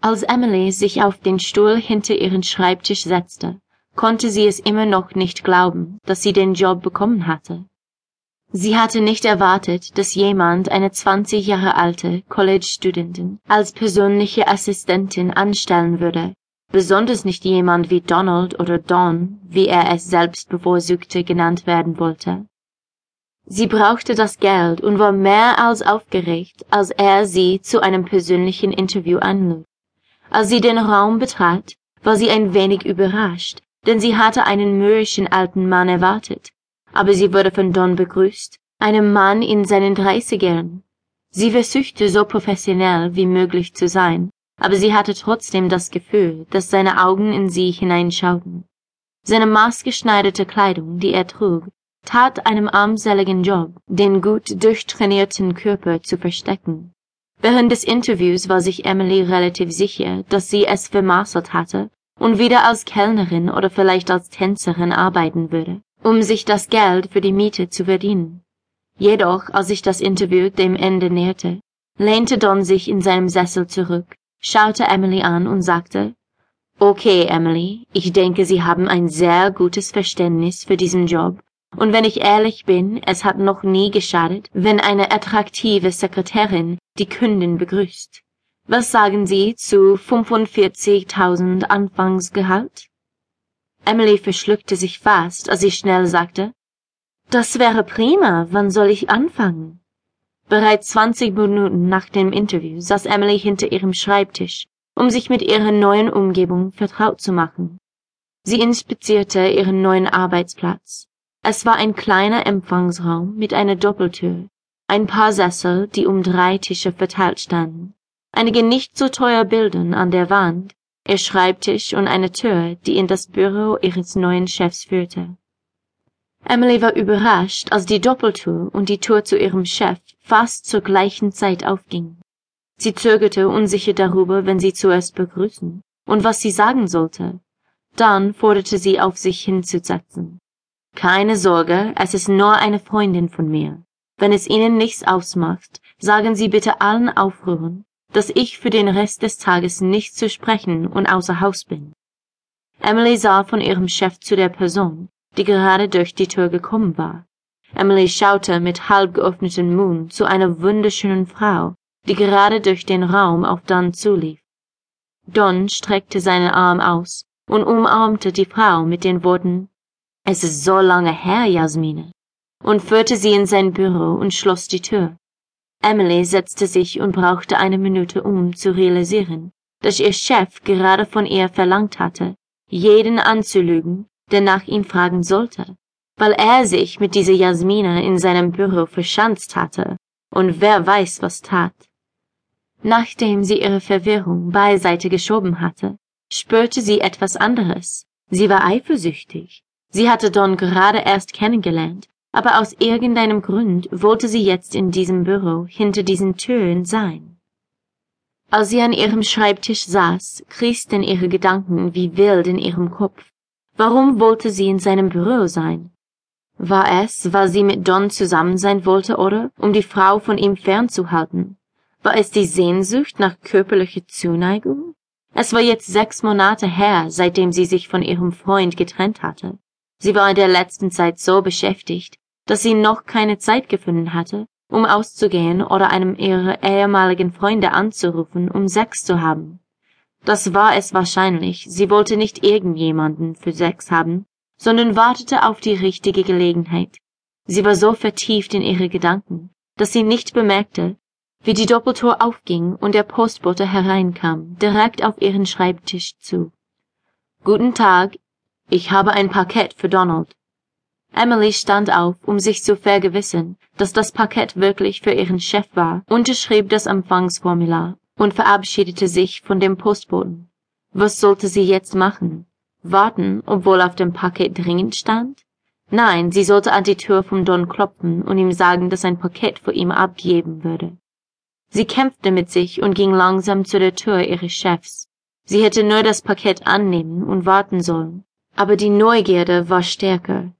Als Emily sich auf den Stuhl hinter ihren Schreibtisch setzte, konnte sie es immer noch nicht glauben, dass sie den Job bekommen hatte. Sie hatte nicht erwartet, dass jemand eine 20 Jahre alte College-Studentin als persönliche Assistentin anstellen würde, besonders nicht jemand wie Donald oder Don, wie er es selbst bevorzugte genannt werden wollte. Sie brauchte das Geld und war mehr als aufgeregt, als er sie zu einem persönlichen Interview anlud. Als sie den Raum betrat, war sie ein wenig überrascht, denn sie hatte einen mürrischen alten Mann erwartet, aber sie wurde von Don begrüßt, einem Mann in seinen Dreißigern. Sie versuchte so professionell wie möglich zu sein, aber sie hatte trotzdem das Gefühl, dass seine Augen in sie hineinschauten. Seine maßgeschneiderte Kleidung, die er trug, tat einem armseligen Job, den gut durchtrainierten Körper zu verstecken. Während des Interviews war sich Emily relativ sicher, dass sie es vermaßelt hatte und wieder als Kellnerin oder vielleicht als Tänzerin arbeiten würde, um sich das Geld für die Miete zu verdienen. Jedoch, als sich das Interview dem Ende näherte, lehnte Don sich in seinem Sessel zurück, schaute Emily an und sagte, Okay, Emily, ich denke, Sie haben ein sehr gutes Verständnis für diesen Job und wenn ich ehrlich bin, es hat noch nie geschadet, wenn eine attraktive Sekretärin die Kundin begrüßt. Was sagen Sie zu 45.000 Anfangsgehalt? Emily verschluckte sich fast, als sie schnell sagte, das wäre prima, wann soll ich anfangen? Bereits zwanzig Minuten nach dem Interview saß Emily hinter ihrem Schreibtisch, um sich mit ihrer neuen Umgebung vertraut zu machen. Sie inspizierte ihren neuen Arbeitsplatz. Es war ein kleiner Empfangsraum mit einer Doppeltür, ein paar Sessel, die um drei Tische verteilt standen, einige nicht so teuer Bilder an der Wand, ihr Schreibtisch und eine Tür, die in das Büro ihres neuen Chefs führte. Emily war überrascht, als die Doppeltür und die Tür zu ihrem Chef fast zur gleichen Zeit aufgingen. Sie zögerte unsicher darüber, wenn sie zuerst begrüßen und was sie sagen sollte. Dann forderte sie auf, sich hinzusetzen. Keine Sorge, es ist nur eine Freundin von mir. Wenn es Ihnen nichts ausmacht, sagen Sie bitte allen Aufrühren, dass ich für den Rest des Tages nicht zu sprechen und außer Haus bin. Emily sah von ihrem Chef zu der Person, die gerade durch die Tür gekommen war. Emily schaute mit halb geöffnetem Mund zu einer wunderschönen Frau, die gerade durch den Raum auf Don zulief. Don streckte seinen Arm aus und umarmte die Frau mit den Worten es ist so lange her, Jasmine, und führte sie in sein Büro und schloss die Tür. Emily setzte sich und brauchte eine Minute, um zu realisieren, dass ihr Chef gerade von ihr verlangt hatte, jeden anzulügen, der nach ihm fragen sollte, weil er sich mit dieser Jasmine in seinem Büro verschanzt hatte und wer weiß was tat. Nachdem sie ihre Verwirrung beiseite geschoben hatte, spürte sie etwas anderes. Sie war eifersüchtig. Sie hatte Don gerade erst kennengelernt, aber aus irgendeinem Grund wollte sie jetzt in diesem Büro hinter diesen Türen sein. Als sie an ihrem Schreibtisch saß, kriesten ihre Gedanken wie wild in ihrem Kopf. Warum wollte sie in seinem Büro sein? War es, weil sie mit Don zusammen sein wollte, oder um die Frau von ihm fernzuhalten? War es die Sehnsucht nach körperlicher Zuneigung? Es war jetzt sechs Monate her, seitdem sie sich von ihrem Freund getrennt hatte. Sie war in der letzten Zeit so beschäftigt, dass sie noch keine Zeit gefunden hatte, um auszugehen oder einem ihrer ehemaligen Freunde anzurufen, um Sex zu haben. Das war es wahrscheinlich, sie wollte nicht irgendjemanden für Sex haben, sondern wartete auf die richtige Gelegenheit. Sie war so vertieft in ihre Gedanken, dass sie nicht bemerkte, wie die Doppeltür aufging und der Postbote hereinkam, direkt auf ihren Schreibtisch zu. Guten Tag, ich habe ein Paket für Donald. Emily stand auf, um sich zu vergewissern, dass das Paket wirklich für ihren Chef war, unterschrieb das Empfangsformular und verabschiedete sich von dem Postboten. Was sollte sie jetzt machen? Warten, obwohl auf dem Paket dringend stand? Nein, sie sollte an die Tür vom Don klopfen und ihm sagen, dass ein Paket für ihn abgeben würde. Sie kämpfte mit sich und ging langsam zu der Tür ihres Chefs. Sie hätte nur das Paket annehmen und warten sollen aber die Neugierde war stärker.